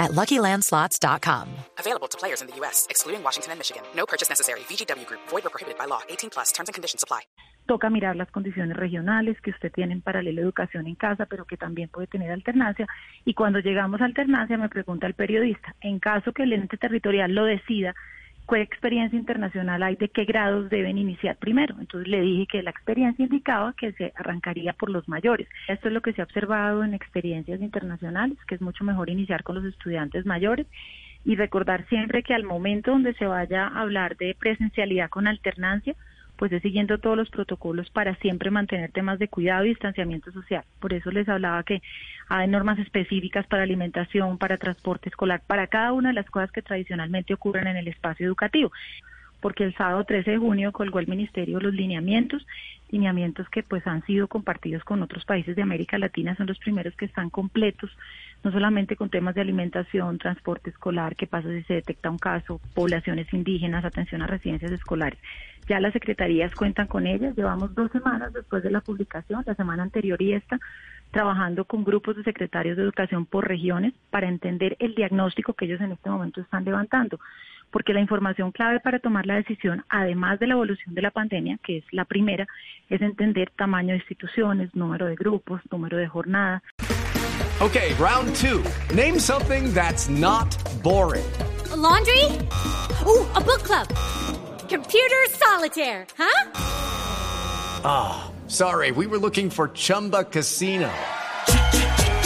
at LuckyLandSlots.com. Available to players in the U.S., excluding Washington and Michigan. No purchase necessary. VGW Group. Void or prohibited by law. 18 plus. Terms and conditions apply. Toca mirar las condiciones regionales que usted tiene en paralelo educación en casa, pero que también puede tener alternancia. Y cuando llegamos a alternancia, me pregunta el periodista, en caso que el ente territorial lo decida, ¿qué experiencia internacional hay de qué grados deben iniciar primero? Entonces le dije que la experiencia indicaba que se arrancaría por los mayores. Esto es lo que se ha observado en experiencias internacionales, que es mucho mejor iniciar con los estudiantes mayores y recordar siempre que al momento donde se vaya a hablar de presencialidad con alternancia, pues es siguiendo todos los protocolos para siempre mantener temas de cuidado y distanciamiento social. Por eso les hablaba que hay normas específicas para alimentación, para transporte escolar, para cada una de las cosas que tradicionalmente ocurren en el espacio educativo porque el sábado 13 de junio colgó el ministerio los lineamientos, lineamientos que pues han sido compartidos con otros países de América Latina, son los primeros que están completos, no solamente con temas de alimentación, transporte escolar, qué pasa si se detecta un caso, poblaciones indígenas, atención a residencias escolares. Ya las secretarías cuentan con ellas, llevamos dos semanas después de la publicación, la semana anterior y esta, trabajando con grupos de secretarios de educación por regiones para entender el diagnóstico que ellos en este momento están levantando porque la información clave para tomar la decisión, además de la evolución de la pandemia, que es la primera, es entender tamaño de instituciones, número de grupos, número de jornadas. Okay, round two. Name something that's not boring. laundry? Ooh, a book club. Computer solitaire, huh? Ah, oh, sorry, we were looking for Chumba Casino.